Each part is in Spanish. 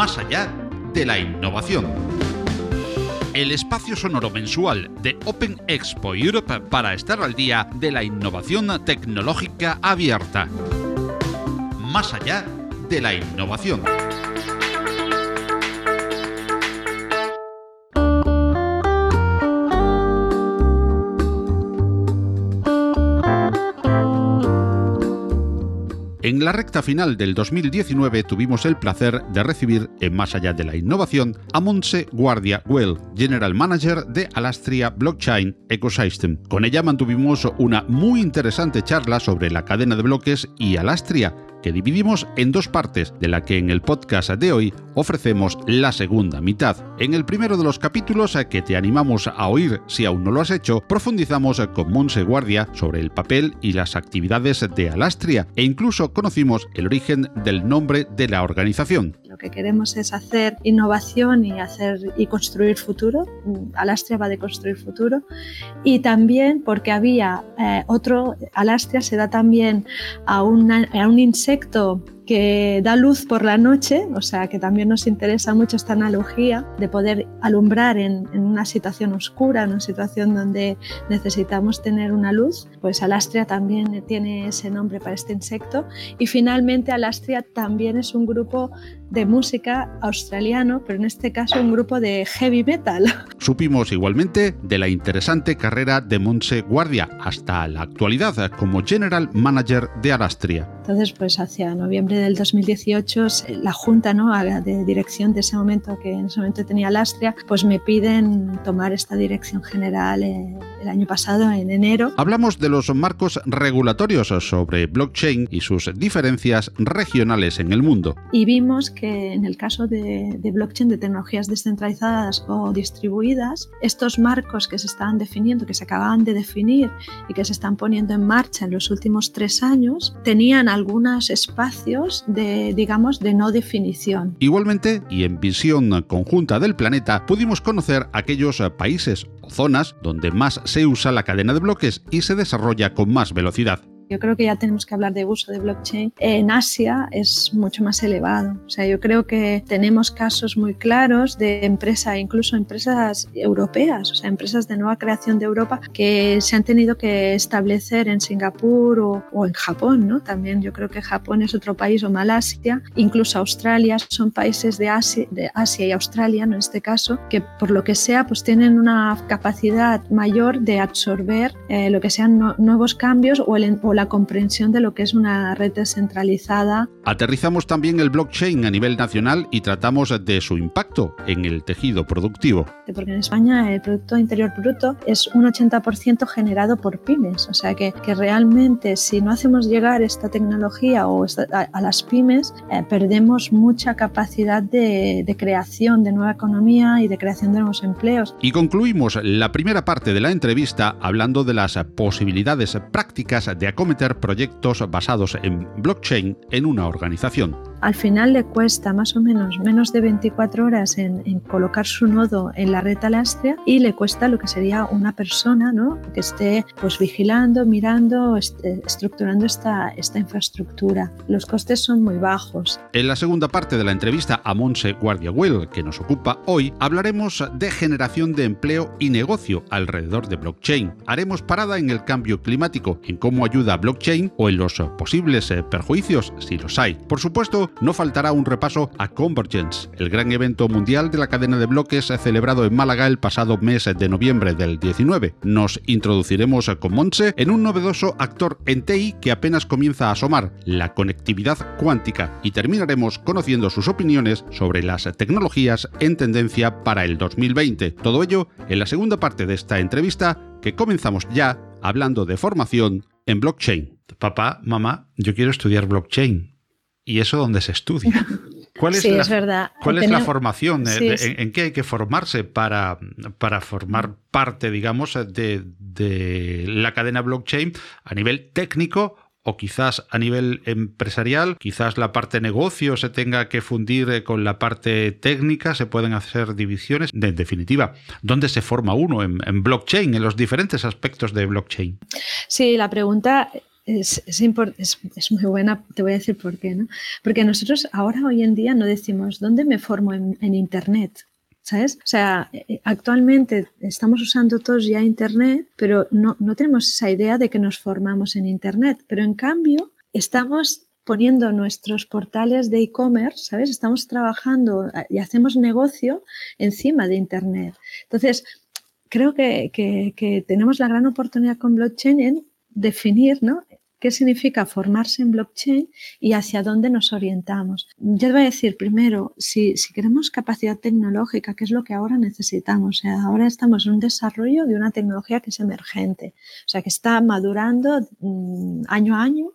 más allá de la innovación. El espacio sonoro mensual de Open Expo Europe para estar al día de la innovación tecnológica abierta. Más allá de la innovación. En la recta final del 2019 tuvimos el placer de recibir, en Más allá de la innovación, a Monse Guardia Well, General Manager de Alastria Blockchain Ecosystem. Con ella mantuvimos una muy interesante charla sobre la cadena de bloques y Alastria, que dividimos en dos partes, de la que en el podcast de hoy ofrecemos la segunda mitad. En el primero de los capítulos, que te animamos a oír si aún no lo has hecho, profundizamos con Monse Guardia sobre el papel y las actividades de Alastria e incluso conocimos el origen del nombre de la organización. Lo que queremos es hacer innovación y hacer y construir futuro. Alastria va de construir futuro y también porque había eh, otro Alastria se da también a, una, a un insecto que da luz por la noche, o sea que también nos interesa mucho esta analogía de poder alumbrar en, una situación oscura, en una situación donde necesitamos tener una luz, pues Alastria también tiene ese nombre para este insecto. Y finalmente Alastria también es un grupo de música australiano, pero en este caso un grupo de heavy metal. Supimos igualmente de la interesante carrera de Monse Guardia hasta la actualidad como General Manager de Alastria. Entonces, pues hacia noviembre del 2018, la junta ¿no? de dirección de ese momento, que en ese momento tenía Alastria, pues me piden tomar esta dirección general eh, el año pasado, en enero. Hablamos de los marcos regulatorios sobre blockchain y sus diferencias regionales en el mundo. Y vimos que en el caso de, blockchain, de tecnologías descentralizadas o distribuidas, estos marcos que se estaban definiendo, que se acababan de definir y que se están poniendo en marcha en los últimos tres años, tenían algunos espacios de, digamos, de no definición. Igualmente, y en visión conjunta del planeta, pudimos conocer aquellos países o zonas donde más se usa la cadena de bloques y se desarrolla con más velocidad. Yo creo que ya tenemos que hablar de uso de blockchain. En Asia es mucho más elevado. O sea, yo creo que tenemos casos muy claros de empresas, incluso empresas europeas, o sea, empresas de nueva creación de Europa que se han tenido que establecer en Singapur o, en Japón, ¿no? También yo creo que Japón es otro país o Malasia, incluso Australia, son países de Asia, de Asia y Australia, en este caso, que por lo que sea, pues tienen una capacidad mayor de absorber eh, lo que sean nuevos cambios o, el, o la comprensión de lo que es una red descentralizada. Aterrizamos también el blockchain a nivel nacional y tratamos de su impacto en el tejido productivo. Porque en España el Producto Interior Bruto es un 80% generado por pymes, o sea que, que, realmente si no hacemos llegar esta tecnología o a, las pymes, eh, perdemos mucha capacidad de, de creación de nueva economía y de creación de nuevos empleos. Y concluimos la primera parte de la entrevista hablando de las posibilidades prácticas de acometer proyectos basados en blockchain en una organización al final le cuesta más o menos menos de 24 horas en, colocar su nodo en la red Alastria y le cuesta lo que sería una persona ¿no? que esté pues vigilando, mirando, estructurando esta, esta infraestructura. Los costes son muy bajos. En la segunda parte de la entrevista a Monse Guardiahuel, que nos ocupa hoy, hablaremos de generación de empleo y negocio alrededor de blockchain. Haremos parada en el cambio climático, en cómo ayuda a blockchain o en los posibles eh, perjuicios, si los hay. Por supuesto, no faltará un repaso a Convergence, el gran evento mundial de la cadena de bloques celebrado en Málaga el pasado mes de noviembre del 19. Nos introduciremos con Monse en un novedoso actor en TI que apenas comienza a asomar, la conectividad cuántica, y terminaremos conociendo sus opiniones sobre las tecnologías en tendencia para el 2020. Todo ello en la segunda parte de esta entrevista que comenzamos ya hablando de formación en blockchain. Papá, mamá, yo quiero estudiar blockchain. ¿Y eso dónde se estudia? ¿Cuál es, la, verdad. ¿cuál es la formación? en, qué hay que formarse para, para formar parte, digamos, de, de, la cadena blockchain a nivel técnico o quizás a nivel empresarial, quizás la parte negocio se tenga que fundir eh, con la parte técnica, se pueden hacer divisiones. En definitiva, ¿dónde se forma uno en blockchain, en los diferentes aspectos de blockchain? Sí, la pregunta es, es, muy buena, te voy a decir por qué, ¿no? Porque nosotros ahora, hoy en día, no decimos, ¿dónde me formo en, Internet? ¿Sabes? O sea, eh, actualmente estamos usando todos ya Internet, pero no, no tenemos esa idea de que nos formamos en Internet. Pero en cambio, estamos poniendo nuestros portales de e-commerce, ¿sabes? Estamos trabajando eh, y hacemos negocio encima de Internet. Entonces, creo que, que tenemos la gran oportunidad con blockchain en definir ¿no? Qué significa formarse en blockchain y hacia dónde nos orientamos. Yo voy a decir primero, si, queremos capacidad tecnológica, que es lo que ahora necesitamos, ahora estamos en un desarrollo de una tecnología que es emergente, o sea, que está madurando mm, año a año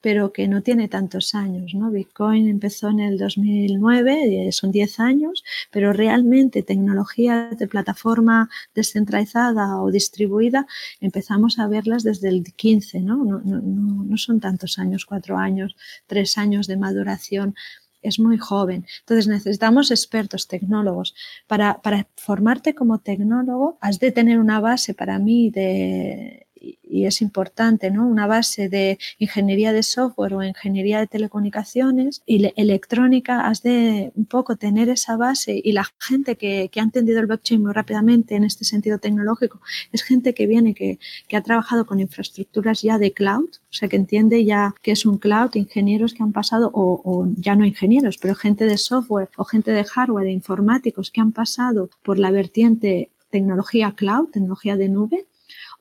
pero que no tiene tantos años. ¿no? Bitcoin empezó en el 2009, eh, son 10 años, pero realmente tecnología de plataforma descentralizada o distribuida empezamos a verlas desde el 15, ¿no? No, no, no son tantos años, cuatro años, tres años de maduración es muy joven. Entonces necesitamos expertos, tecnólogos. Para, para, formarte como tecnólogo has de tener una base para mí de y es importante, ¿no? Una base de ingeniería de software o ingeniería de telecomunicaciones y electrónica, has de un poco tener esa base y la gente que, que, ha entendido el blockchain muy rápidamente en este sentido tecnológico es gente que viene, que, que ha trabajado con infraestructuras ya de cloud, o sea, que entiende ya qué es un cloud, ingenieros que han pasado, o, o ya no ingenieros, pero gente de software o gente de hardware, de informáticos que han pasado por la vertiente tecnología cloud, tecnología de nube,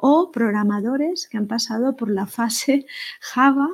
o programadores que han pasado por la fase Java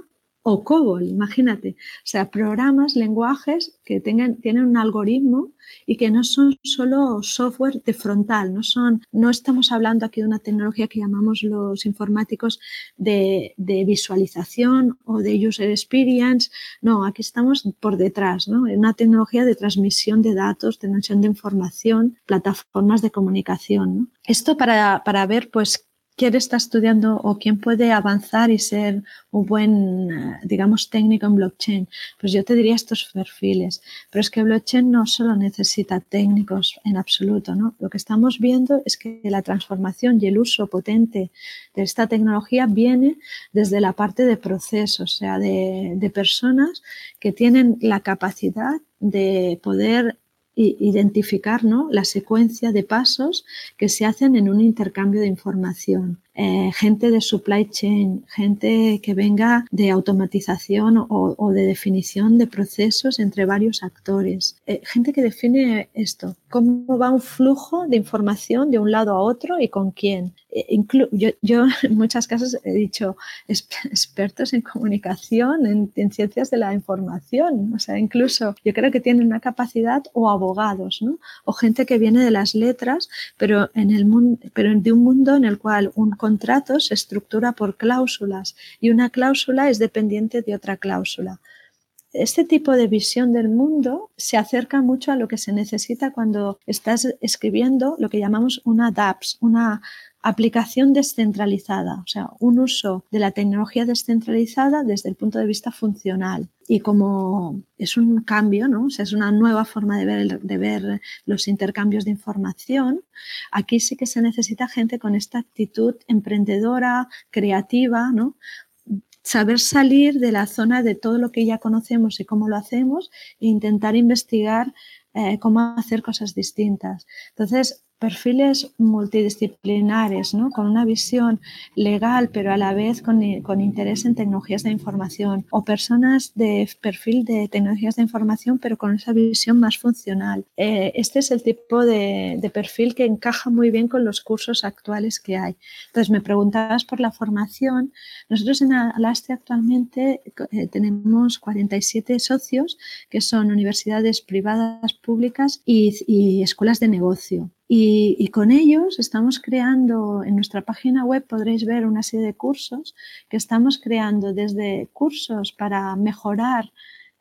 o COBOL, imagínate. O sea, programas, lenguajes que tienen un algoritmo y que no son solo software de frontal, no, son, no estamos hablando aquí de una tecnología que llamamos los informáticos de, de visualización o de user experience, no, aquí estamos por detrás, ¿no? una tecnología de transmisión de datos, de transmisión de información, plataformas de comunicación. ¿no? Esto para, para ver pues quién está estudiando o quién puede avanzar y ser un buen, eh, digamos, técnico en blockchain? Pues yo te diría estos perfiles. Pero es que blockchain no solo necesita técnicos en absoluto, ¿no? Lo que estamos viendo es que la transformación y el uso potente de esta tecnología viene desde la parte de procesos, o sea, de, de personas que tienen la capacidad de poder identificar ¿no? la secuencia de pasos que se hacen en un intercambio de información. Eh, gente de supply chain, gente que venga de automatización o, de definición de procesos entre varios actores, eh, gente que define esto, cómo va un flujo de información de un lado a otro y con quién. Eh, yo, yo, en muchas casos he dicho expertos en comunicación, en, ciencias de la información, o sea, incluso yo creo que tienen una capacidad o abogados, ¿no? o gente que viene de las letras, pero, en el mundo, pero de un mundo en el cual un contrato se estructura por cláusulas y una cláusula es dependiente de otra cláusula. Este tipo de visión del mundo se acerca mucho a lo que se necesita cuando estás escribiendo lo que llamamos una DApps, una aplicación descentralizada, o sea, un uso de la tecnología descentralizada desde el punto de vista funcional. Y como es un cambio, ¿no? O sea, es una nueva forma de ver, los intercambios de información, aquí sí que se necesita gente con esta actitud emprendedora, creativa, ¿no? saber salir de la zona de todo lo que ya conocemos y cómo lo hacemos e intentar investigar eh, cómo hacer cosas distintas. Entonces, perfiles multidisciplinares, ¿no? con una visión legal, pero a la vez con, con, interés en tecnologías de información, o personas de perfil de tecnologías de información, pero con esa visión más funcional. Eh, este es el tipo de, de, perfil que encaja muy bien con los cursos actuales que hay. Entonces, me preguntabas por la formación. Nosotros en Alastre actualmente eh, tenemos 47 socios, que son universidades privadas, públicas y, y escuelas de negocio. Y, con ellos estamos creando, en nuestra página web podréis ver una serie de cursos que estamos creando desde cursos para mejorar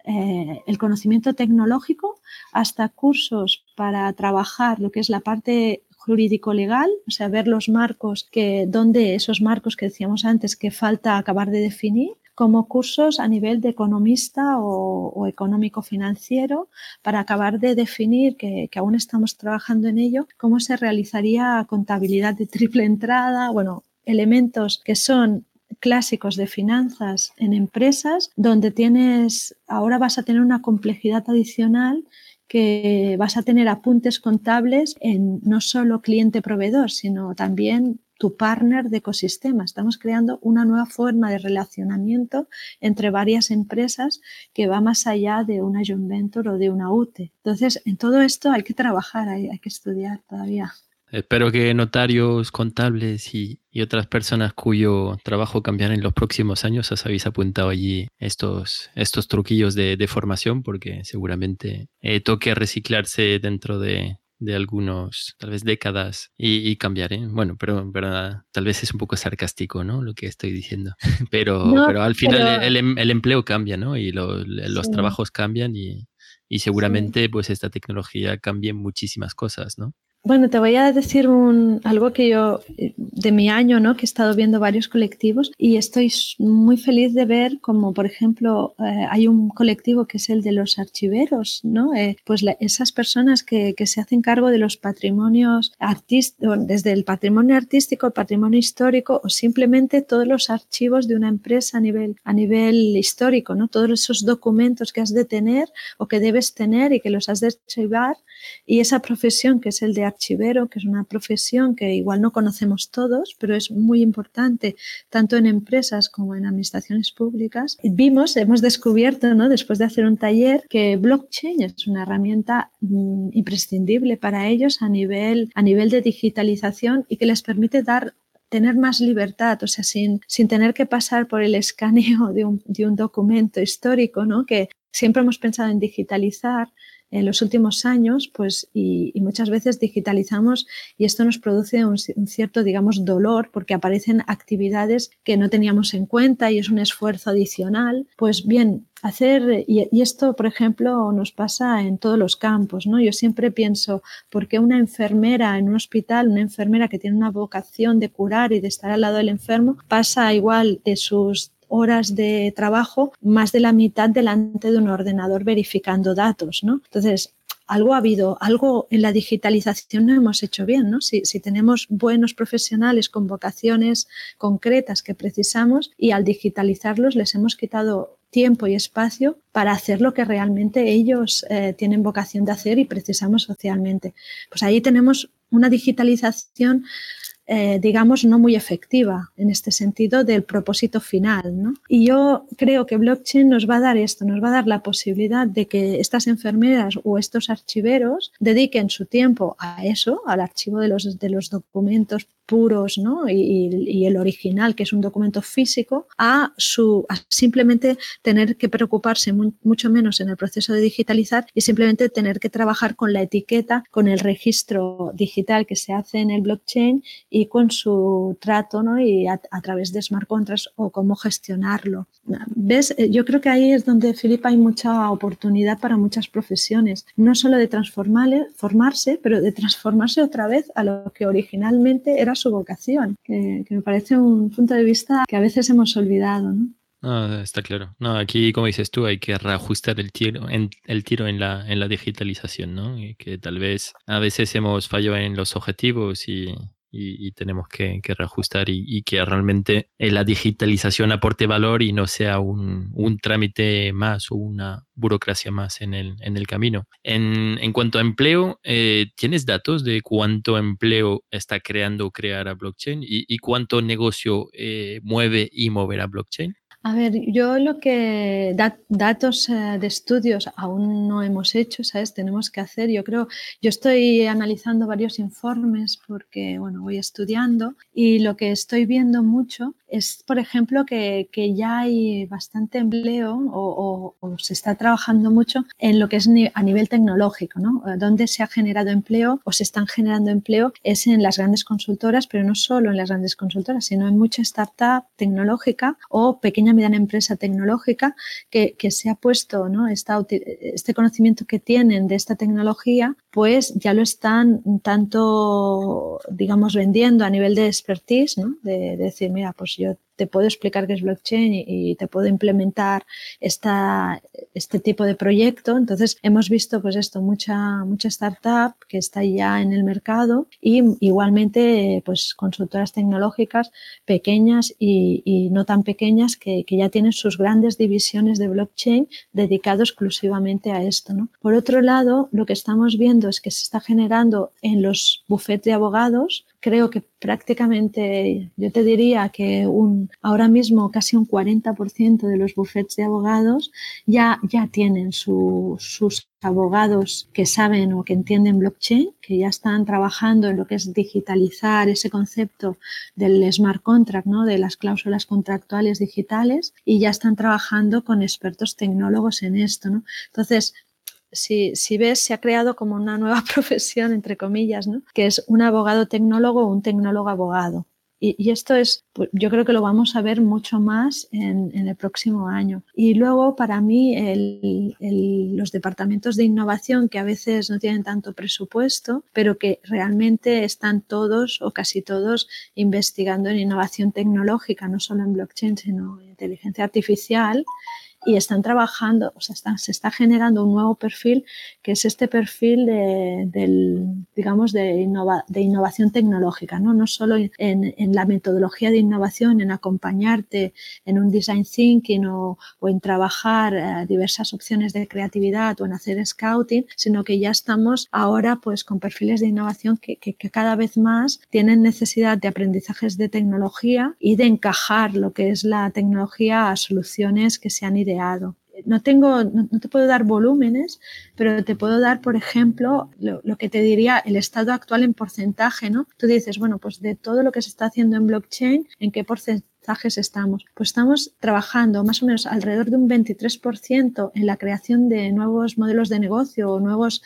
eh, el conocimiento tecnológico hasta cursos para trabajar lo que es la parte jurídico-legal, o sea, ver los marcos que, donde esos marcos que decíamos antes que falta acabar de definir como cursos a nivel de economista o, económico financiero para acabar de definir, que, que, aún estamos trabajando en ello, cómo se realizaría contabilidad de triple entrada, bueno, elementos que son clásicos de finanzas en empresas donde tienes, ahora vas a tener una complejidad adicional que vas a tener apuntes contables en no solo cliente-proveedor, sino también tu partner de ecosistema. Estamos creando una nueva forma de relacionamiento entre varias empresas que va más allá de una joint venture o de una UTE. Entonces, en todo esto hay que trabajar, hay, hay que estudiar todavía. Espero que notarios, contables y, otras personas cuyo trabajo cambiará en los próximos años os habéis apuntado allí estos, estos truquillos de, formación porque seguramente eh, toque reciclarse dentro de, de algunos, tal vez décadas y, y cambiar, ¿eh? Bueno, pero, tal vez es un poco sarcástico, ¿no? Lo que estoy diciendo. Pero, pero al final El, em, el, empleo cambia, ¿no? Y los trabajos cambian y, y seguramente pues esta tecnología cambie muchísimas cosas, ¿no? Bueno, te voy a decir un, algo que yo, de mi año, ¿no? que he estado viendo varios colectivos y estoy muy feliz de ver como, por ejemplo, eh, hay un colectivo que es el de los archiveros, ¿no? Eh, pues esas personas que, que, se hacen cargo de los patrimonios artísticos, desde el patrimonio artístico, el patrimonio histórico o simplemente todos los archivos de una empresa a nivel, a nivel histórico, ¿no? Todos esos documentos que has de tener o que debes tener y que los has de archivar y esa profesión que es el de archivero, que es una profesión que igual no conocemos todos, pero es muy importante tanto en empresas como en administraciones públicas. Vimos, hemos descubierto, ¿no? después de hacer un taller, que blockchain es una herramienta mm, imprescindible para ellos a nivel, a nivel de digitalización y que les permite dar tener más libertad, o sea, sin, sin tener que pasar por el escaneo de un, de un documento histórico, ¿no? que siempre hemos pensado en digitalizar, en los últimos años, pues, y, muchas veces digitalizamos y esto nos produce un, cierto, digamos, dolor porque aparecen actividades que no teníamos en cuenta y es un esfuerzo adicional. Pues bien, hacer, y, y, esto, por ejemplo, nos pasa en todos los campos, ¿no? Yo siempre pienso, ¿por qué una enfermera en un hospital, una enfermera que tiene una vocación de curar y de estar al lado del enfermo, pasa igual de sus horas de trabajo, más de la mitad delante de un ordenador verificando datos, ¿no? Entonces, algo ha habido, algo en la digitalización no hemos hecho bien, ¿no? Si, tenemos buenos profesionales con vocaciones concretas que precisamos y al digitalizarlos les hemos quitado tiempo y espacio para hacer lo que realmente ellos eh, tienen vocación de hacer y precisamos socialmente. Pues ahí tenemos una digitalización eh, digamos, no muy efectiva en este sentido del propósito final. ¿no? Y yo creo que blockchain nos va a dar esto, nos va a dar la posibilidad de que estas enfermeras o estos archiveros dediquen su tiempo a eso, al archivo de los, de los documentos puros ¿no? y, el original, que es un documento físico, a, su, simplemente tener que preocuparse mucho menos en el proceso de digitalizar y simplemente tener que trabajar con la etiqueta, con el registro digital que se hace en el blockchain y con su trato ¿no? y a, través de smart contracts o cómo gestionarlo. ¿Ves? Eh, yo creo que ahí es donde, Filipa, hay mucha oportunidad para muchas profesiones, no solo de transformarse, pero de transformarse otra vez a lo que originalmente era su vocación, que, me parece un punto de vista que a veces hemos olvidado. ¿no? está claro. No, aquí, como dices tú, hay que reajustar el tiro en, el tiro en la, en la digitalización, ¿no? Y que tal vez a veces hemos fallado en los objetivos y, y, tenemos que, reajustar y, que realmente la digitalización aporte valor y no sea un, un trámite más o una burocracia más en el, en el camino. En, en cuanto a empleo, eh, ¿tienes datos de cuánto empleo está creando crear a blockchain y, y cuánto negocio eh, mueve y moverá blockchain? A ver, yo lo que datos eh, de estudios aún no hemos hecho, ¿sabes? Tenemos que hacer, yo creo, yo estoy analizando varios informes porque, bueno, voy estudiando y lo que estoy viendo mucho es, por ejemplo, que, que ya hay bastante empleo o, o, se está trabajando mucho en lo que es a nivel tecnológico, ¿no? Donde se ha generado empleo o se están generando empleo es en las grandes consultoras, pero no solo en las grandes consultoras, sino en mucha startup tecnológica o pequeña mediana empresa tecnológica que, que se ha puesto ¿no? este conocimiento que tienen de esta tecnología, pues ya lo están tanto, digamos, vendiendo a nivel de expertise, ¿no? de, decir, mira, pues yo te puedo explicar qué es blockchain y, te puedo implementar esta, este tipo de proyecto. Entonces, hemos visto pues esto, mucha, mucha startup que está ya en el mercado y igualmente pues consultoras tecnológicas pequeñas y, no tan pequeñas que, que, ya tienen sus grandes divisiones de blockchain dedicado exclusivamente a esto. ¿no? Por otro lado, lo que estamos viendo es que se está generando en los bufetes de abogados creo que prácticamente, yo te diría que un, ahora mismo casi un 40% de los bufetes de abogados ya, ya tienen sus abogados que saben o que entienden blockchain, que ya están trabajando en lo que es digitalizar ese concepto del smart contract, ¿no? de las cláusulas contractuales digitales, y ya están trabajando con expertos tecnólogos en esto. ¿no? Entonces, si, ves, se ha creado como una nueva profesión, entre comillas, ¿no? que es un abogado tecnólogo o un tecnólogo abogado. Y, esto es, pues, yo creo que lo vamos a ver mucho más en, el próximo año. Y luego, para mí, los departamentos de innovación, que a veces no tienen tanto presupuesto, pero que realmente están todos o casi todos investigando en innovación tecnológica, no solo en blockchain, sino en inteligencia artificial, y están trabajando, o sea, se está generando un nuevo perfil que es este perfil de, del, digamos, de, de innovación tecnológica, ¿no? No solo en, en, la metodología de innovación, en acompañarte en un design thinking o, o en trabajar eh, diversas opciones de creatividad o en hacer scouting, sino que ya estamos ahora pues con perfiles de innovación que, que, que cada vez más tienen necesidad de aprendizajes de tecnología y de encajar lo que es la tecnología a soluciones que se han no tengo, no, te puedo dar volúmenes, pero te puedo dar, por ejemplo, lo, que te diría el estado actual en porcentaje, ¿no? Tú dices, bueno, pues de todo lo que se está haciendo en blockchain, ¿en qué porcentajes estamos? Pues estamos trabajando más o menos alrededor de un 23% en la creación de nuevos modelos de negocio o nuevos,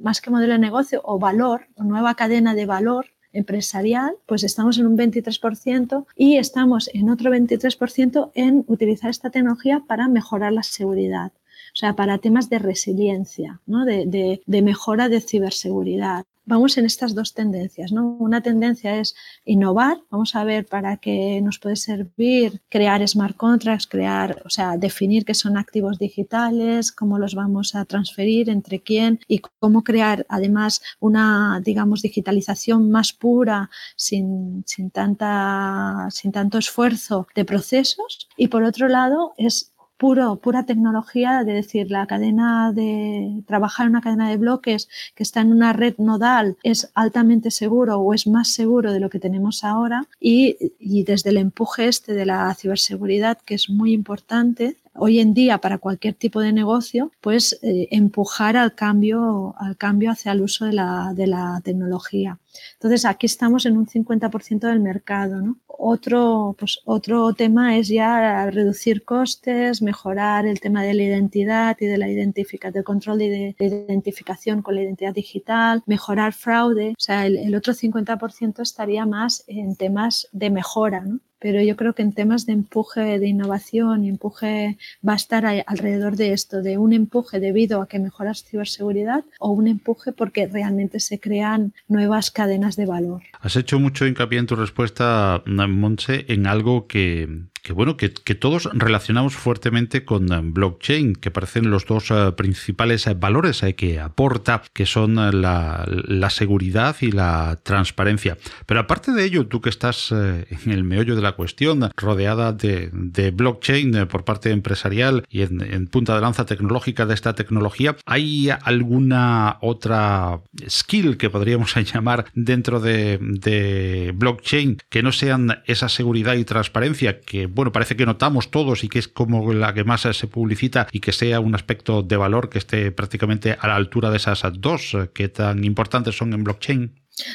más que modelo de negocio, o valor, o nueva cadena de valor empresarial, pues estamos en un 23% y estamos en otro 23% en utilizar esta tecnología para mejorar la seguridad. O sea, para temas de resiliencia, ¿no? de, mejora de ciberseguridad vamos en estas dos tendencias. ¿no? Una tendencia es innovar, vamos a ver para qué nos puede servir crear smart contracts, crear, o sea, definir qué son activos digitales, cómo los vamos a transferir, entre quién y cómo crear además una, digamos, digitalización más pura sin, sin, tanta, sin tanto esfuerzo de procesos. Y por otro lado, es puro, pura tecnología, de decir, la cadena de trabajar en una cadena de bloques que está en una red nodal es altamente seguro o es más seguro de lo que tenemos ahora y, y desde el empuje este de la ciberseguridad, que es muy importante, hoy en día para cualquier tipo de negocio, pues eh, empujar al cambio, al cambio hacia el uso de la, de tecnología. Entonces aquí estamos en un 50% del mercado. Otro, pues, otro tema es ya reducir costes, mejorar el tema de la identidad y de la identificación, del control de, identificación con la identidad digital, mejorar fraude. O sea, el, otro 50% estaría más en temas de mejora. Pero yo creo que en temas de empuje de innovación y empuje va a estar alrededor de esto, de un empuje debido a que mejoras ciberseguridad o un empuje porque realmente se crean nuevas cadenas de valor. Has hecho mucho hincapié en tu respuesta, Monse, en algo que, que bueno, que, todos relacionamos fuertemente con eh, blockchain, que parecen los dos eh, principales eh, valores que aporta, que son la, seguridad y la transparencia. Pero aparte de ello, tú que estás en el meollo de la cuestión, rodeada de, blockchain por parte empresarial y en, punta de lanza tecnológica de esta tecnología, ¿hay alguna otra skill que podríamos llamar dentro de, de blockchain que no sean esa seguridad y transparencia que bueno, parece que notamos todos y que es como la que más se publicita y que sea un aspecto de valor que esté prácticamente a la altura de esas dos que tan importantes son en blockchain?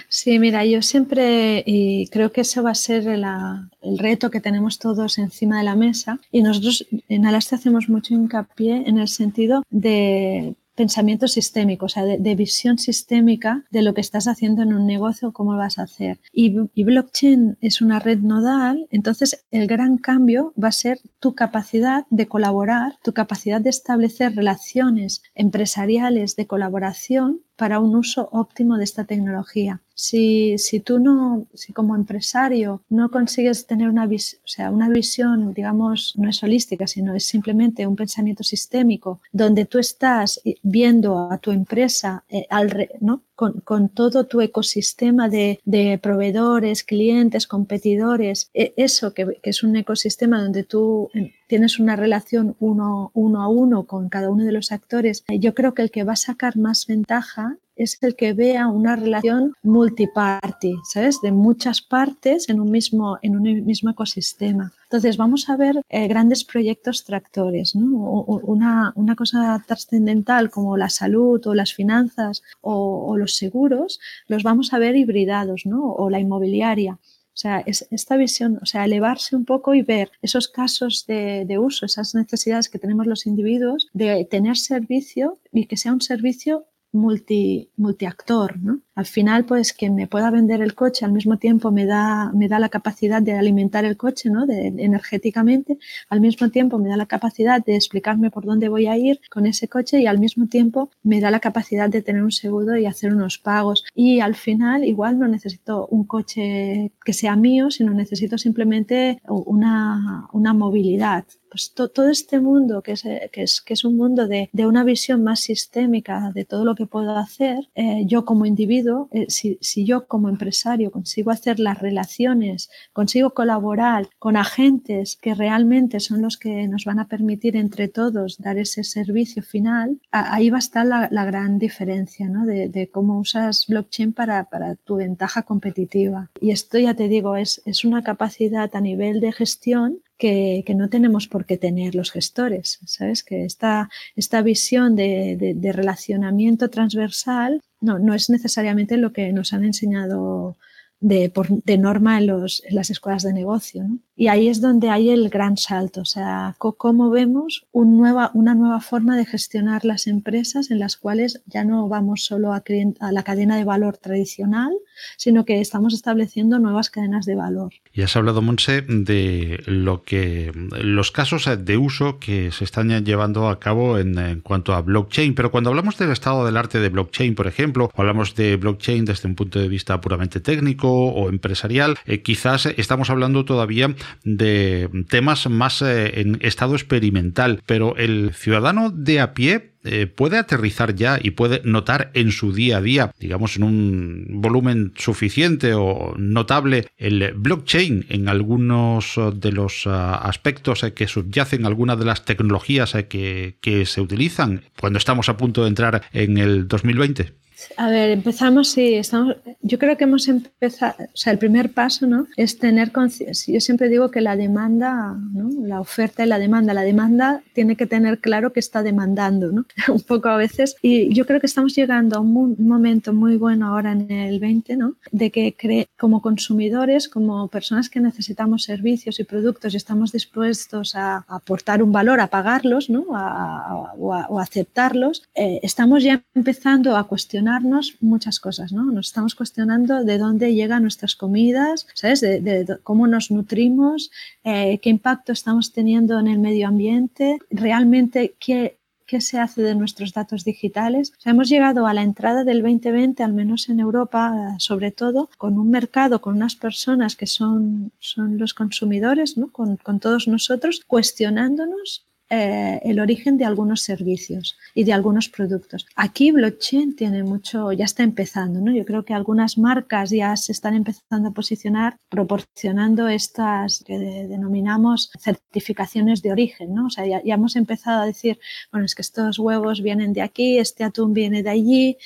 Sí, mira, yo siempre, y creo que eso va a ser el reto que tenemos todos encima de la mesa, y nosotros en Alaste hacemos mucho hincapié en el sentido de pensamiento sistémico, o sea, de, visión sistémica de lo que estás haciendo en un negocio, cómo vas a hacer. Y, blockchain es una red nodal, entonces el gran cambio va a ser tu capacidad de colaborar, tu capacidad de establecer relaciones empresariales de colaboración para un uso óptimo de esta tecnología. Si, si tú no, si como empresario no consigues tener una, vis, o sea, una visión, digamos, no es holística, sino es simplemente un pensamiento sistémico, donde tú estás viendo a tu empresa eh, al, ¿no? Con, con, todo tu ecosistema de, de, proveedores, clientes, competidores, e, eso que, que, es un ecosistema donde tú eh, tienes una relación uno, uno a uno con cada uno de los actores, eh, yo creo que el que va a sacar más ventaja es el que vea una relación multiparty, ¿sabes? De muchas partes en un mismo, en un mismo ecosistema. Entonces, vamos a ver eh, grandes proyectos tractores, ¿no? una, una, cosa trascendental como la salud o las finanzas o, los seguros, los vamos a ver hibridados, ¿no? O la inmobiliaria. O sea, es esta visión, o sea, elevarse un poco y ver esos casos de, uso, esas necesidades que tenemos los individuos de tener servicio y que sea un servicio multi, multiactor, ¿no? Al final, pues que me pueda vender el coche al mismo tiempo me da, me da la capacidad de alimentar el coche, ¿no? De, energéticamente, al mismo tiempo me da la capacidad de explicarme por dónde voy a ir con ese coche y al mismo tiempo me da la capacidad de tener un seguro y hacer unos pagos. Y al final, igual no necesito un coche que sea mío, sino necesito simplemente una, una movilidad pues todo este mundo que es, que es, que es un mundo de, de, una visión más sistémica de todo lo que puedo hacer, eh, yo como individuo, eh, si, si, yo como empresario consigo hacer las relaciones, consigo colaborar con agentes que realmente son los que nos van a permitir entre todos dar ese servicio final, ahí va a estar la, la gran diferencia ¿no? de, de, cómo usas blockchain para, para tu ventaja competitiva. Y esto ya te digo, es, es una capacidad a nivel de gestión que, no tenemos por qué tener los gestores, ¿sabes? Que esta, esta visión de, de, de relacionamiento transversal no, no es necesariamente lo que nos han enseñado de, por, de norma en, los, en, las escuelas de negocio. ¿no? Y ahí es donde hay el gran salto, o sea, cómo vemos una nueva forma de gestionar las empresas en las cuales ya no vamos solo a, la cadena de valor tradicional, sino que estamos estableciendo nuevas cadenas de valor. Y has hablado, Monse, de lo que los casos de uso que se están llevando a cabo en, en cuanto a blockchain, pero cuando hablamos del estado del arte de blockchain, por ejemplo, o hablamos de blockchain desde un punto de vista puramente técnico o empresarial, eh, quizás estamos hablando todavía de temas más eh, en estado experimental, pero el ciudadano de a pie eh, puede aterrizar ya y puede notar en su día a día, digamos en un volumen suficiente o notable, el blockchain en algunos de los aspectos eh, que subyacen algunas de las tecnologías eh, que, que se utilizan cuando estamos a punto de entrar en el 2020? A ver, empezamos, sí, estamos, yo creo que hemos empezado, o sea, el primer paso, ¿no? Es tener conciencia. Yo siempre digo que la demanda, ¿no? La oferta y la demanda. La demanda tiene que tener claro que está demandando, ¿no? un poco a veces. Y yo creo que estamos llegando a un momento muy bueno ahora en el 20, ¿no? De que como consumidores, como personas que necesitamos servicios y productos y estamos dispuestos a, aportar un valor, a pagarlos, ¿no? A, a, o, a o, aceptarlos, eh, estamos ya empezando a cuestionarnos muchas cosas, ¿no? Nos estamos cuestionando de dónde llegan nuestras comidas, ¿sabes? De, de, de cómo nos nutrimos, eh, qué impacto estamos teniendo en el medio ambiente, realmente qué qué se hace de nuestros datos digitales. O sea, hemos llegado a la entrada del 2020, al menos en Europa, sobre todo, con un mercado, con unas personas que son, son los consumidores, ¿no? con, con todos nosotros, cuestionándonos eh, el origen de algunos servicios y de algunos productos. Aquí blockchain tiene mucho, ya está empezando, ¿no? Yo creo que algunas marcas ya se están empezando a posicionar proporcionando estas que de, denominamos certificaciones de origen, ¿no? O sea, ya, ya hemos empezado a decir, bueno, es que estos huevos vienen de aquí, este atún viene de allí,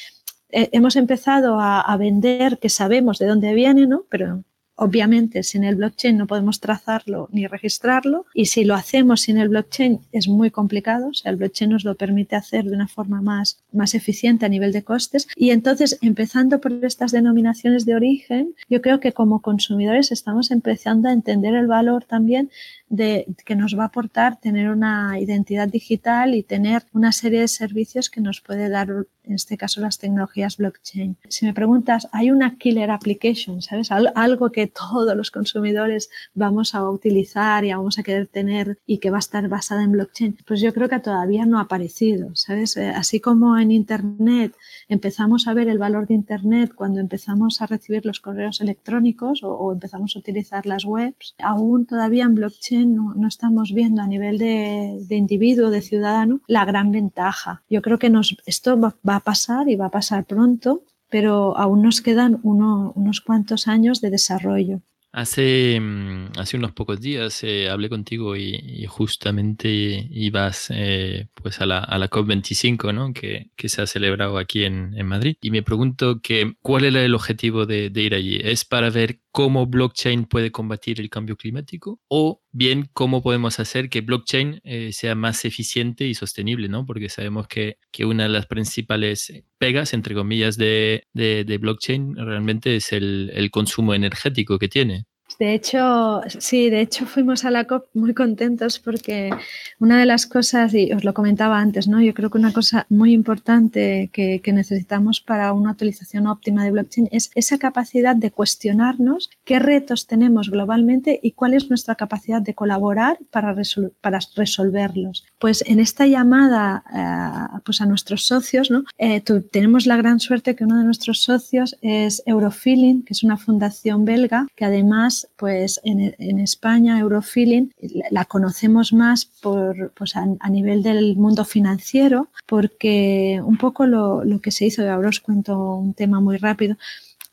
eh, hemos empezado a, a, vender que sabemos de dónde viene, ¿no? Pero Obviamente, sin el blockchain no podemos trazarlo ni registrarlo y si lo hacemos sin el blockchain es muy complicado. O el blockchain nos lo permite hacer de una forma más, más eficiente a nivel de costes. Y entonces, empezando por estas denominaciones de origen, yo creo que como consumidores estamos empezando a entender el valor también de, que nos va a aportar tener una identidad digital y tener una serie de servicios que nos puede dar, en este caso, las tecnologías blockchain. Si me preguntas, ¿hay una killer application? ¿Sabes? Algo que todos los consumidores vamos a utilizar y vamos a querer tener y que va a estar basada en blockchain. Pues yo creo que todavía no ha aparecido, ¿sabes? Eh, así como en Internet empezamos a ver el valor de Internet cuando empezamos a recibir los correos electrónicos o, empezamos a utilizar las webs, aún todavía en blockchain no, estamos viendo a nivel de, individuo, de ciudadano, la gran ventaja. Yo creo que nos, esto va, a pasar y va a pasar pronto, pero aún nos quedan unos cuantos años de desarrollo. Hace, mm, hace unos pocos días eh, hablé contigo y, justamente ibas eh, pues a la, a la COP25, ¿no? Que, que, se ha celebrado aquí en, en, Madrid. Y me pregunto que, cuál era el objetivo de ir allí. ¿Es para ver cómo blockchain puede combatir el cambio climático o bien cómo podemos hacer que blockchain eh, sea más eficiente y sostenible, ¿no? Porque sabemos que, que, una de las principales pegas, entre comillas, de, de, de blockchain realmente es el, el consumo energético que tiene. De hecho, sí, de hecho fuimos a la COP muy contentos porque una de las cosas, y os lo comentaba antes, ¿no? Yo creo que una cosa muy importante que, necesitamos para una utilización óptima de blockchain es esa capacidad de cuestionarnos qué retos tenemos globalmente y cuál es nuestra capacidad de colaborar para, para resolverlos. Pues en esta llamada eh, pues a nuestros socios, ¿no? Eh, tenemos la gran suerte que uno de nuestros socios es Eurofeeling, que es una fundación belga que además pues en, España, Eurofeeling, la, conocemos más por, pues a, nivel del mundo financiero, porque un poco lo, lo que se hizo, ahora os cuento un tema muy rápido,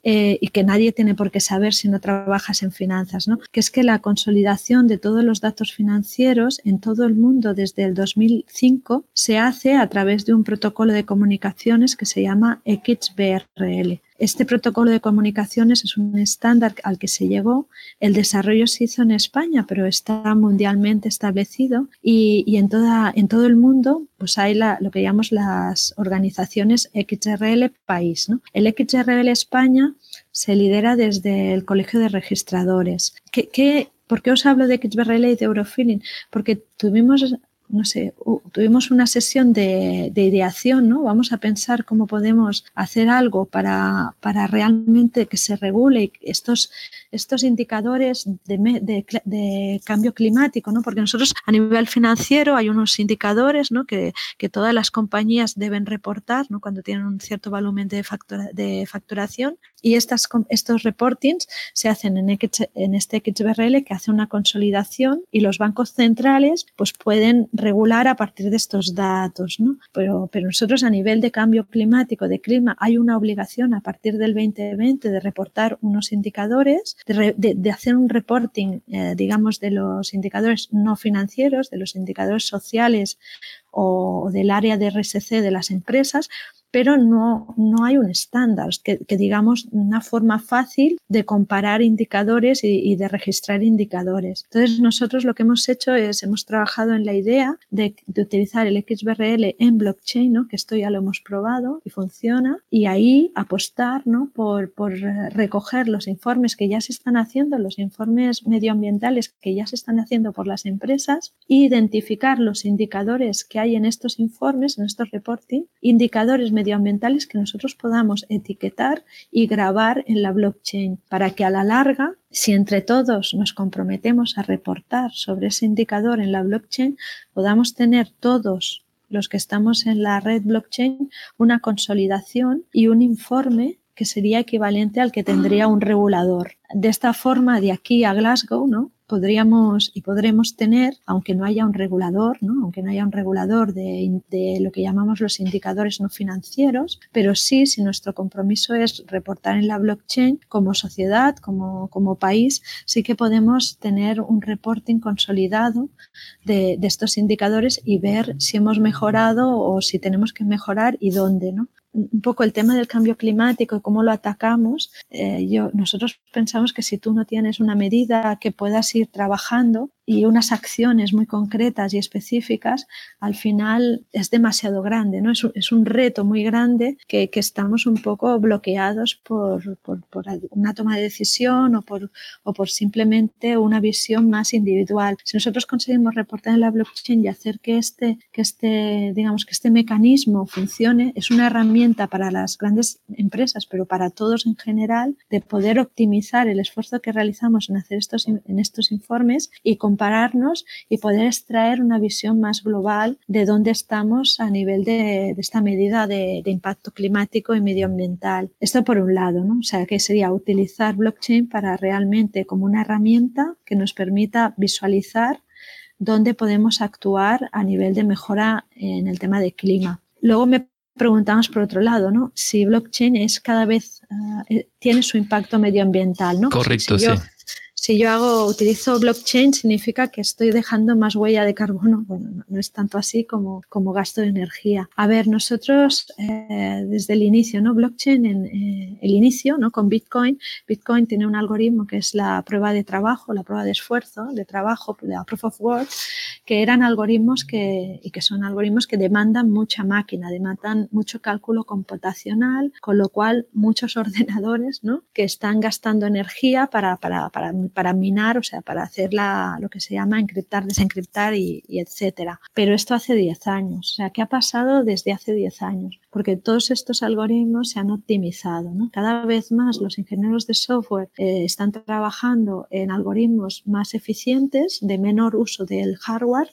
eh, y que nadie tiene por qué saber si no trabajas en finanzas, ¿no? que es que la consolidación de todos los datos financieros en todo el mundo desde el 2005 se hace a través de un protocolo de comunicaciones que se llama XBRL. Este protocolo de comunicaciones es un estándar al que se llegó. El desarrollo se hizo en España, pero está mundialmente establecido y, en, toda, en todo el mundo pues hay lo que llamamos las organizaciones XRL país. El XRL España se lidera desde el Colegio de Registradores. ¿Qué, por qué os hablo de XBRL y de Eurofeeling? Porque tuvimos no sé, tuvimos una sesión de, ideación, ¿no? Vamos a pensar cómo podemos hacer algo para, para realmente que se regule estos, estos indicadores de, de, cambio climático, ¿no? Porque nosotros a nivel financiero hay unos indicadores, ¿no? Que, que todas las compañías deben reportar, ¿no? Cuando tienen un cierto volumen de, de facturación y estas, estos reportings se hacen en, en este XBRL que hace una consolidación y los bancos centrales pues pueden regular a partir de estos datos. ¿no? Pero, pero nosotros a nivel de cambio climático, de clima, hay una obligación a partir del 2020 de reportar unos indicadores, de, de, hacer un reporting, eh, digamos, de los indicadores no financieros, de los indicadores sociales o del área de RSC de las empresas pero no, no hay un estándar, que, digamos una forma fácil de comparar indicadores y, de registrar indicadores. Entonces nosotros lo que hemos hecho es, hemos trabajado en la idea de, utilizar el XBRL en blockchain, ¿no? que esto ya lo hemos probado y funciona, y ahí apostar ¿no? por, por recoger los informes que ya se están haciendo, los informes medioambientales que ya se están haciendo por las empresas, e identificar los indicadores que hay en estos informes, en estos reporting, indicadores medioambientales que nosotros podamos etiquetar y grabar en la blockchain para que a la larga, si entre todos nos comprometemos a reportar sobre ese indicador en la blockchain, podamos tener todos los que estamos en la red blockchain una consolidación y un informe que sería equivalente al que tendría un regulador. De esta forma, de aquí a Glasgow, ¿no? Podríamos y podremos tener, aunque no haya un regulador, ¿no? aunque no haya un regulador de, de, lo que llamamos los indicadores no financieros, pero sí, si nuestro compromiso es reportar en la blockchain como sociedad, como, como país, sí que podemos tener un reporting consolidado de, de estos indicadores y ver si hemos mejorado o si tenemos que mejorar y dónde. ¿no? Un poco el tema del cambio climático y cómo lo atacamos, eh, yo, nosotros pensamos que si tú no tienes una medida que puedas ir trabajando y unas acciones muy concretas y específicas, al final es demasiado grande, ¿no? Es un, es un reto muy grande que, que, estamos un poco bloqueados por, por, por, una toma de decisión o por, o por simplemente una visión más individual. Si nosotros conseguimos reportar en la blockchain y hacer que este, que este, digamos, que este mecanismo funcione, es una herramienta para las grandes empresas, pero para todos en general, de poder optimizar el esfuerzo que realizamos en hacer estos, en estos informes y compararnos y poder extraer una visión más global de dónde estamos a nivel de, de esta medida de, de, impacto climático y medioambiental. Esto por un lado, ¿no? O sea, que sería utilizar blockchain para realmente como una herramienta que nos permita visualizar dónde podemos actuar a nivel de mejora en el tema de clima. Luego me preguntamos por otro lado, ¿no? Si blockchain es cada vez uh, tiene su impacto medioambiental, ¿no? Correcto, si sí si yo hago, utilizo blockchain, significa que estoy dejando más huella de carbono. Bueno, no, es tanto así como, como gasto de energía. A ver, nosotros eh, desde el inicio, ¿no? Blockchain, en eh, el inicio, ¿no? Con Bitcoin, Bitcoin tiene un algoritmo que es la prueba de trabajo, la prueba de esfuerzo, de trabajo, la proof of work, que eran algoritmos que, y que son algoritmos que demandan mucha máquina, demandan mucho cálculo computacional, con lo cual muchos ordenadores, ¿no? Que están gastando energía para, para para minar, o sea, para hacer la, lo que se llama encriptar, desencriptar y, y etcétera. Pero esto hace 10 años. O sea, ¿qué ha pasado desde hace 10 años? Porque todos estos algoritmos se han optimizado. ¿no? Cada vez más los ingenieros de software eh, están trabajando en algoritmos más eficientes, de menor uso del hardware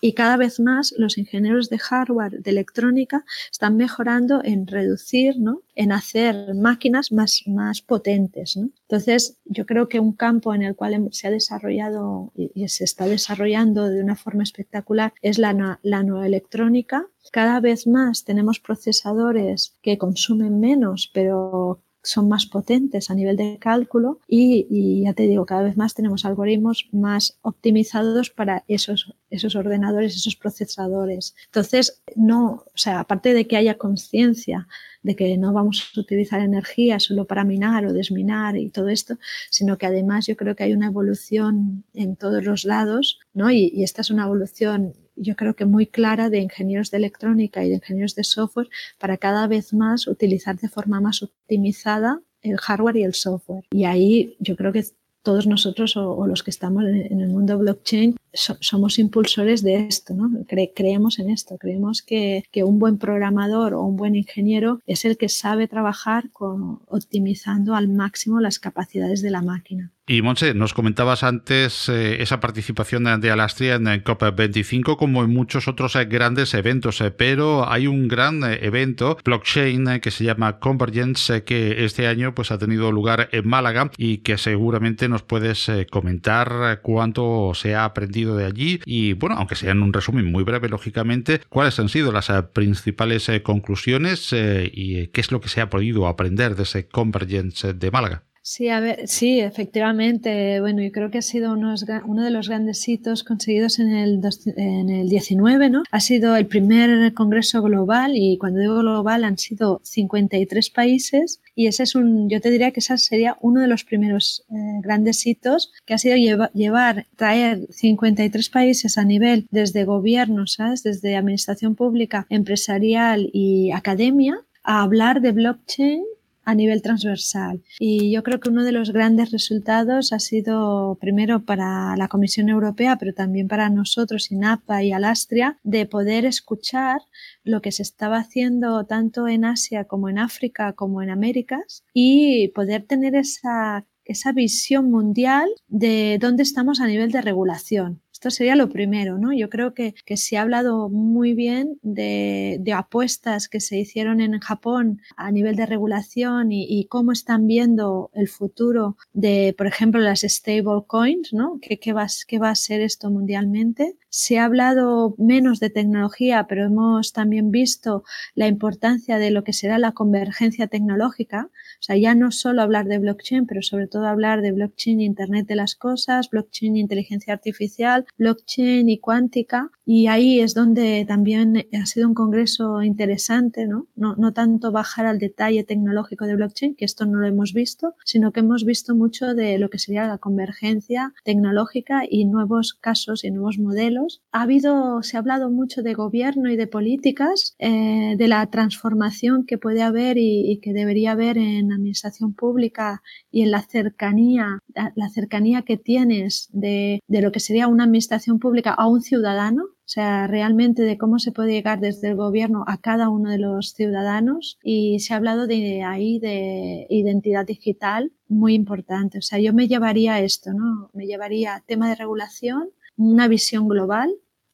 y cada vez más los ingenieros de hardware, de electrónica, están mejorando en reducir, ¿no? en hacer máquinas más, más potentes. ¿no? Entonces, yo creo que un campo en el cual se ha desarrollado y, se está desarrollando de una forma espectacular es la, la electrónica. Cada vez más tenemos procesadores que consumen menos, pero son más potentes a nivel de cálculo y, ya te digo, cada vez más tenemos algoritmos más optimizados para esos, esos ordenadores, esos procesadores. Entonces, no, o sea, aparte de que haya conciencia de que no vamos a utilizar energía solo para minar o desminar y todo esto, sino que además yo creo que hay una evolución en todos los lados, ¿no? Y esta es una evolución yo creo que muy clara de ingenieros de electrónica y de ingenieros de software para cada vez más utilizar de forma más optimizada el hardware y el software. Y ahí yo creo que todos nosotros o, los que estamos en, en, el mundo blockchain so, somos impulsores de esto, ¿no? Cre creemos en esto, creemos que, que, un buen programador o un buen ingeniero es el que sabe trabajar con, optimizando al máximo las capacidades de la máquina. Y Monse, nos comentabas antes eh, esa participación de, Alastria en el COP25 como en muchos otros eh, grandes eventos, eh, pero hay un gran evento blockchain que se llama Convergence que este año pues ha tenido lugar en Málaga y que seguramente nos puedes comentar cuánto se ha aprendido de allí y bueno, aunque sea en un resumen muy breve lógicamente, cuáles han sido las principales conclusiones y qué es lo que se ha podido aprender de ese Convergence de Málaga. Sí, a ver, sí, efectivamente. Bueno, yo creo que ha sido unos, uno de los grandes hitos conseguidos en el, en el 19, ¿no? Ha sido el primer congreso global y cuando digo global han sido 53 países y ese es un, yo te diría que ese sería uno de los primeros eh, grandes hitos que ha sido lleva, llevar, traer 53 países a nivel desde gobierno, ¿sabes? Desde administración pública, empresarial y academia a hablar de blockchain a nivel transversal. Y yo creo que uno de los grandes resultados ha sido, primero, para la Comisión Europea, pero también para nosotros, INAPA y Alastria, de poder escuchar lo que se estaba haciendo tanto en Asia como en África como en Américas y poder tener esa esa visión mundial de dónde estamos a nivel de regulación. Esto sería lo primero, ¿no? Yo creo que, que se ha hablado muy bien de, de, apuestas que se hicieron en Japón a nivel de regulación y, cómo están viendo el futuro de, por ejemplo, las stable coins, ¿no? ¿Qué, qué, va, ¿Qué va a ser esto mundialmente? Se ha hablado menos de tecnología, pero hemos también visto la importancia de lo que será la convergencia tecnológica. Sea, ya no solo hablar de blockchain, pero sobre todo hablar de blockchain, Internet de las cosas, blockchain, inteligencia artificial, blockchain y cuántica y ahí es donde también ha sido un congreso interesante, ¿no? No, no tanto bajar al detalle tecnológico de blockchain, que esto no lo hemos visto, sino que hemos visto mucho de lo que sería la convergencia tecnológica y nuevos casos y nuevos modelos. Ha habido, se ha hablado mucho de gobierno y de políticas, eh, de la transformación que puede haber y, y, que debería haber en administración pública y en la cercanía, la cercanía que tienes de, de lo que sería una administración pública a un ciudadano, o sea, realmente de cómo se puede llegar desde el gobierno a cada uno de los ciudadanos y se ha hablado de ahí de identidad digital muy importante. O sea, yo me llevaría esto, ¿no? Me llevaría tema de regulación, una visión global,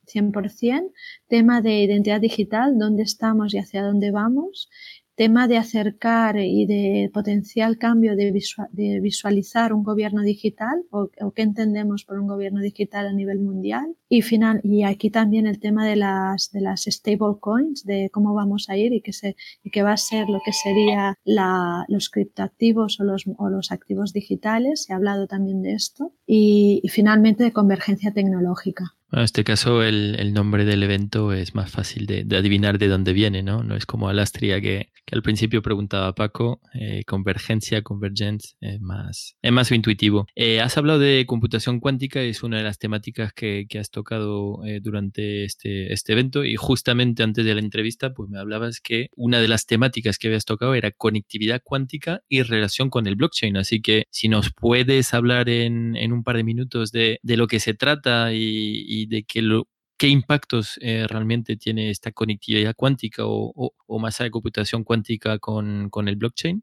100%, tema de identidad digital, dónde estamos y hacia dónde vamos, tema de acercar y de potencial cambio de, de visualizar un gobierno digital o, o, qué entendemos por un gobierno digital a nivel mundial y final y aquí también el tema de las de las stable coins de cómo vamos a ir y que se y que va a ser lo que sería la, los criptoactivos o los o los activos digitales ha hablado también de esto y, y finalmente de convergencia tecnológica en este caso, el, el, nombre del evento es más fácil de, de, adivinar de dónde viene, ¿no? No es como Alastria que, que al principio preguntaba Paco, eh, convergencia, convergence, es más, es más intuitivo. Eh, has hablado de computación cuántica, es una de las temáticas que, que has tocado eh, durante este, este evento y justamente antes de la entrevista, pues me hablabas que una de las temáticas que habías tocado era conectividad cuántica y relación con el blockchain. Así que si nos puedes hablar en, en un par de minutos de, de lo que se trata y, y de que lo, qué impactos eh, realmente tiene esta conectividad cuántica o, o, o masa de computación cuántica con, con, el blockchain?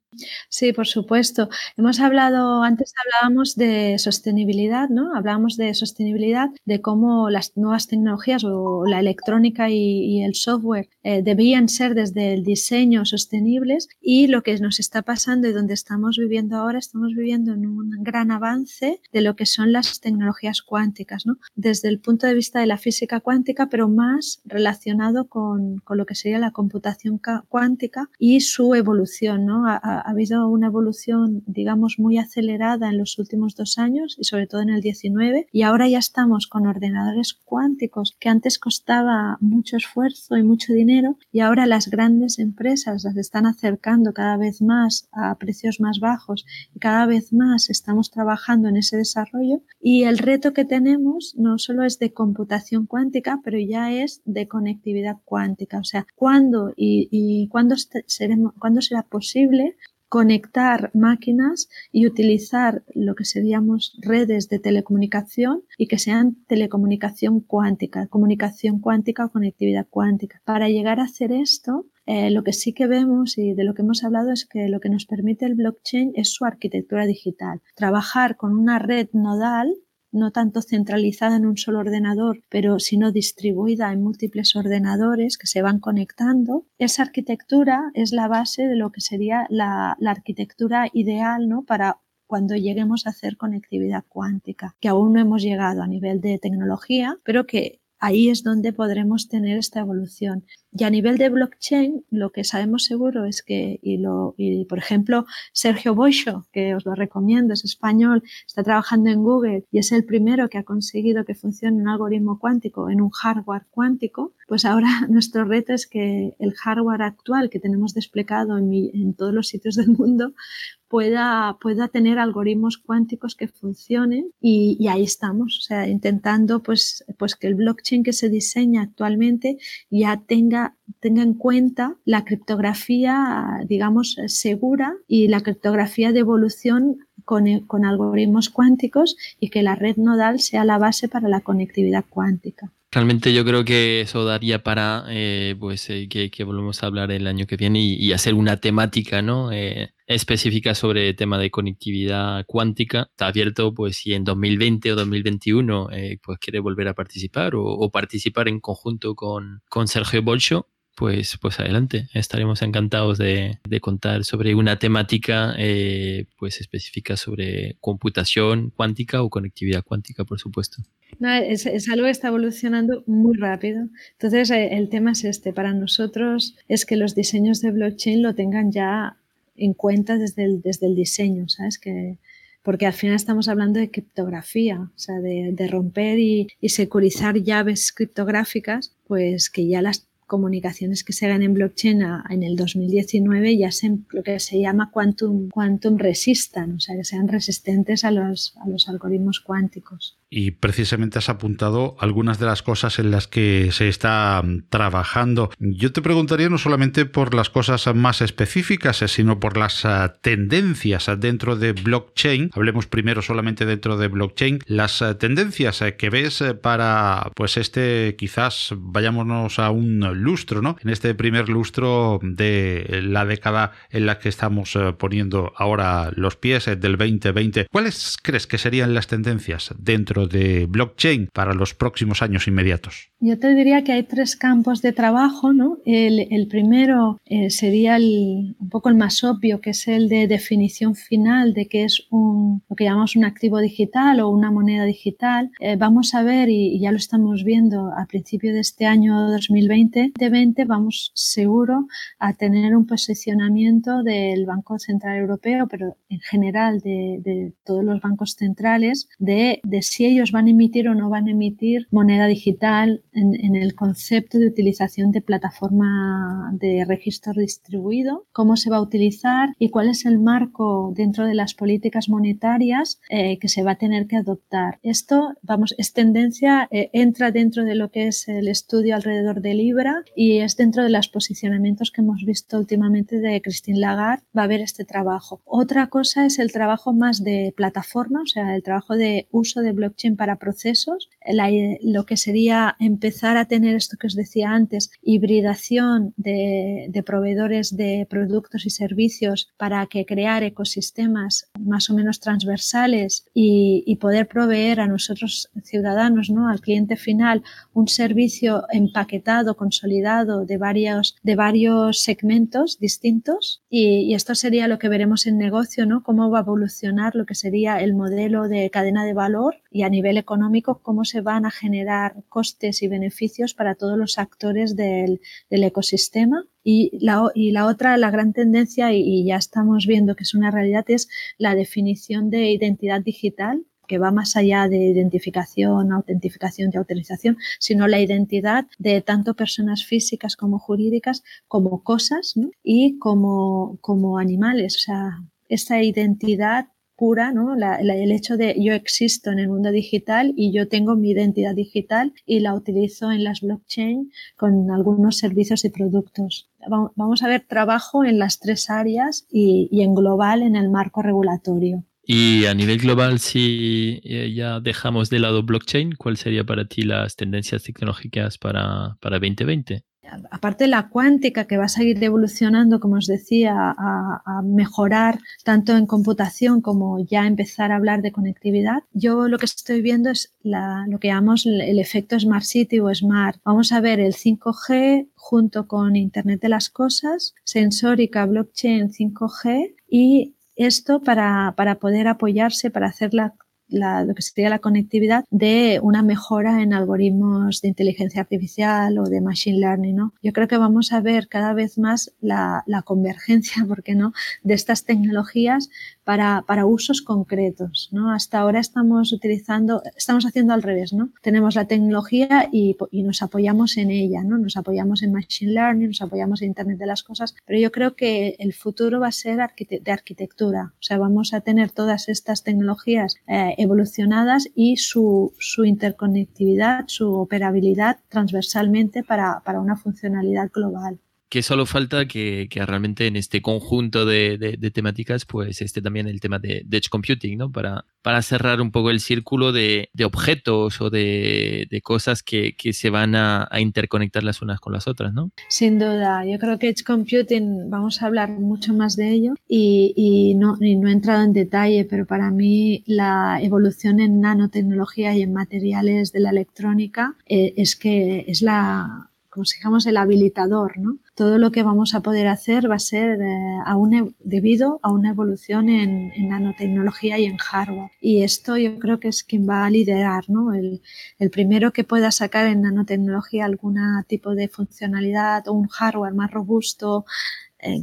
Sí, por supuesto. Hemos hablado, antes hablábamos de sostenibilidad, ¿no? Hablábamos de sostenibilidad, de cómo las nuevas tecnologías o la electrónica y, y el software eh, debían ser desde el diseño sostenibles y lo que nos está pasando y donde estamos viviendo ahora, estamos viviendo en un gran avance de lo que son las tecnologías cuánticas, ¿no? Desde el punto de vista de la física cuántica, pero más relacionado con, con lo que sería la computación cuántica y su evolución. ¿no? Ha, ha, habido una evolución, digamos, muy acelerada en los últimos dos años y sobre todo en el 19 y ahora ya estamos con ordenadores cuánticos que antes costaba mucho esfuerzo y mucho dinero y ahora las grandes empresas las están acercando cada vez más a precios más bajos y cada vez más estamos trabajando en ese desarrollo y el reto que tenemos no solo es de computación cuántica, pero ya es de conectividad cuántica. O sea, ¿cuándo y, seremos, cuándo será posible conectar máquinas y utilizar lo que seríamos redes de telecomunicación y que sean telecomunicación cuántica, comunicación cuántica o conectividad cuántica. Para llegar a hacer esto, eh, lo que sí que vemos y de lo que hemos hablado es que lo que nos permite el blockchain es su arquitectura digital. Trabajar con una red nodal no tanto centralizada en un solo ordenador, pero sino distribuida en múltiples ordenadores que se van conectando. Esa arquitectura es la base de lo que sería la, la arquitectura ideal ¿no? para cuando lleguemos a hacer conectividad cuántica, que aún no hemos llegado a nivel de tecnología, pero que ahí es donde podremos tener esta evolución. Y a nivel de blockchain, lo que sabemos seguro es que, y, por ejemplo, Sergio Boixo, que os lo recomiendo, es español, está trabajando en Google y es el primero que ha conseguido que funcione un algoritmo cuántico en un hardware cuántico, pues ahora nuestro reto es que el hardware actual que tenemos desplegado en todos los sitios del mundo pueda, pueda tener algoritmos cuánticos que funcionen y, y, ahí estamos, o sea, intentando pues, pues que el blockchain que se diseña actualmente ya tenga, tenga en cuenta la criptografía, digamos, segura y la criptografía de evolución con, con algoritmos cuánticos y que la red nodal sea la base para la conectividad cuántica. Realmente yo creo que eso daría para eh, pues eh, que, que, volvamos a hablar el año que viene y, y hacer una temática ¿no? Eh, específica sobre el tema de conectividad cuántica. Está abierto pues si en 2020 o 2021 eh, pues quiere volver a participar o, o participar en conjunto con, con Sergio Bolcho pues, pues adelante. Estaremos encantados de, de contar sobre una temática eh, pues específica sobre computación cuántica o conectividad cuántica, por supuesto. No, es, es, algo que está evolucionando muy rápido. Entonces, eh, el tema es este. Para nosotros es que los diseños de blockchain lo tengan ya en cuenta desde el, desde el diseño, ¿sabes? Que, porque al final estamos hablando de criptografía, o sea, de, romper y, y securizar llaves criptográficas, pues que ya las comunicaciones que se hagan en blockchain en el 2019 ya sean lo que se llama quantum, quantum resistant, o sea, que sean resistentes a los, a los algoritmos cuánticos y precisamente has apuntado algunas de las cosas en las que se está mm, trabajando. Yo te preguntaría no solamente por las cosas más específicas, eh, sino por las ah, tendencias dentro de blockchain. Hablemos primero solamente dentro de blockchain. Las ah, tendencias eh, que ves eh, para, pues este, quizás vayámonos a un lustro, ¿no? En este primer lustro de la década en la que estamos poniendo ahora los pies del 2020. ¿Cuáles crees que serían las tendencias dentro de blockchain para los próximos años inmediatos? Yo te diría que hay tres campos de trabajo. ¿no? El, primero eh, sería un poco el más obvio, que es el de definición final de qué es un, lo que llamamos un activo digital o una moneda digital. Eh, vamos a ver, y, ya lo estamos viendo a principio de este año 2020, de 20 vamos seguro a tener un posicionamiento del Banco Central Europeo, pero en general de, de todos los bancos centrales, de, de si ellos van a emitir o no van a emitir moneda digital en, el concepto de utilización de plataforma de registro distribuido, cómo se va a utilizar y cuál es el marco dentro de las políticas monetarias eh, que se va a tener que adoptar. Esto, vamos, es tendencia, eh, entra dentro de lo que es el estudio alrededor de Libra y es dentro de los posicionamientos que hemos visto últimamente de Christine Lagarde, va a haber este trabajo. Otra cosa es el trabajo más de plataforma, o sea, el trabajo de uso de blockchain para procesos, lo que sería empezar a tener esto que os decía antes, hibridación de, proveedores de productos y servicios para que crear ecosistemas más o menos transversales y, poder proveer a nosotros ciudadanos, ¿no? al cliente final, un servicio empaquetado, consolidado de varios, de varios segmentos distintos. Y, y esto sería lo que veremos en negocio, ¿no? cómo va a evolucionar lo que sería el modelo de cadena de valor y a nivel económico cómo se van a generar costes y beneficios para todos los actores del, ecosistema. Y la, y la, otra, la gran tendencia, y, ya estamos viendo que es una realidad, es la definición de identidad digital que va más allá de identificación, autentificación y autorización, sino la identidad de tanto personas físicas como jurídicas, como cosas y como, como animales. O sea, esa identidad pura, ¿no? el hecho de yo existo en el mundo digital y yo tengo mi identidad digital y la utilizo en las blockchain con algunos servicios y productos. Vamos a ver trabajo en las tres áreas y, en global en el marco regulatorio. Y a nivel global, si eh, ya dejamos de lado blockchain, ¿cuál sería para ti las tendencias tecnológicas para, para 2020? Aparte de la cuántica que va a seguir evolucionando, como os decía, a, mejorar tanto en computación como ya empezar a hablar de conectividad, yo lo que estoy viendo es lo que llamamos el efecto Smart City o Smart. Vamos a ver el 5G junto con Internet de las Cosas, sensórica, blockchain, 5G y esto para, para poder apoyarse, para hacer la lo que sería la conectividad de una mejora en algoritmos de inteligencia artificial o de machine learning. ¿no? Yo creo que vamos a ver cada vez más la, la convergencia, ¿por qué no?, de estas tecnologías para, para, usos concretos. ¿no? Hasta ahora estamos utilizando, estamos haciendo al revés, ¿no? Tenemos la tecnología y, y, nos apoyamos en ella, ¿no? Nos apoyamos en Machine Learning, nos apoyamos en Internet de las Cosas, pero yo creo que el futuro va a ser de arquitectura. O sea, vamos a tener todas estas tecnologías eh, evolucionadas y su, su, interconectividad, su operabilidad transversalmente para, para una funcionalidad global que solo falta que, realmente en este conjunto de, temáticas, pues esté también el tema de, Edge Computing, ¿no? Para, para cerrar un poco el círculo de, objetos o de, cosas que, se van a, interconectar las unas con las otras, ¿no? Sin duda, yo creo que Edge Computing, vamos a hablar mucho más de ello y, y, no, y no he entrado en detalle, pero para mí la evolución en nanotecnología y en materiales de la electrónica eh, es que es la como si el habilitador, ¿no? todo lo que vamos a poder hacer va a ser eh, debido a una evolución en, nanotecnología y en hardware. Y esto yo creo que es quien va a liderar, ¿no? El, primero que pueda sacar en nanotecnología algún tipo de funcionalidad o un hardware más robusto eh,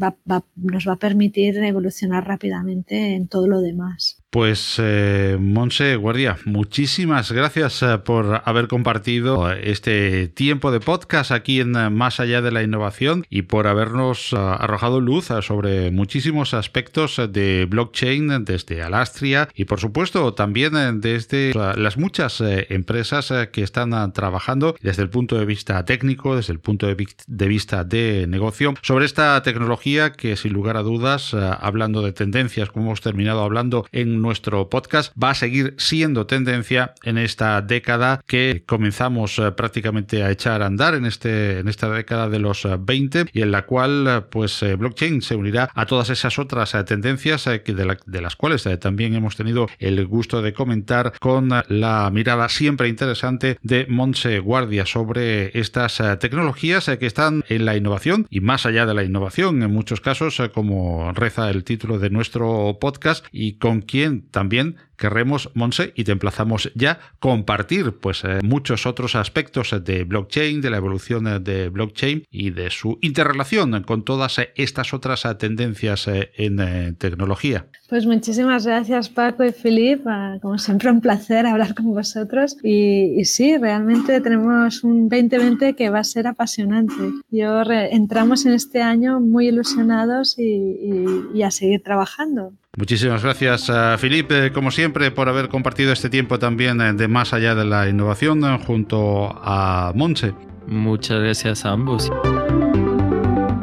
nos va a permitir evolucionar rápidamente en todo lo demás. Pues eh, Monse Guardia, muchísimas gracias eh, por haber compartido este tiempo de podcast aquí en Más allá de la innovación y por habernos arrojado luz sobre muchísimos aspectos de blockchain desde Alastria y por supuesto también desde las muchas empresas que están trabajando desde el punto de vista técnico, desde el punto de vista de negocio sobre esta tecnología que sin lugar a dudas, hablando de tendencias como hemos terminado hablando en nuestro podcast va a seguir siendo tendencia en esta década que comenzamos eh, prácticamente a echar a andar en, este, en esta década de los 20 eh, y en la cual eh, pues blockchain se unirá a todas esas otras tendencias de, las cuales también hemos tenido el gusto de comentar con la mirada siempre interesante de Monse Guardia sobre estas tecnologías que están en la innovación y más allá de la innovación en muchos casos como reza el título de nuestro podcast y con quien también querremos, Monse, y te emplazamos ya compartir pues eh, muchos otros aspectos de blockchain, de la evolución eh, de blockchain y de su interrelación con todas estas otras tendencias eh, en tecnología. Pues muchísimas gracias Paco y Filip, ah, como siempre un placer hablar con vosotros y, sí, realmente tenemos un 2020 que va a ser apasionante. Yo entramos en este año muy ilusionados y a seguir trabajando. Muchísimas gracias, Felipe, como siempre, por haber compartido este tiempo también eh, de más allá de la innovación eh, junto a Monse. Muchas gracias a ambos.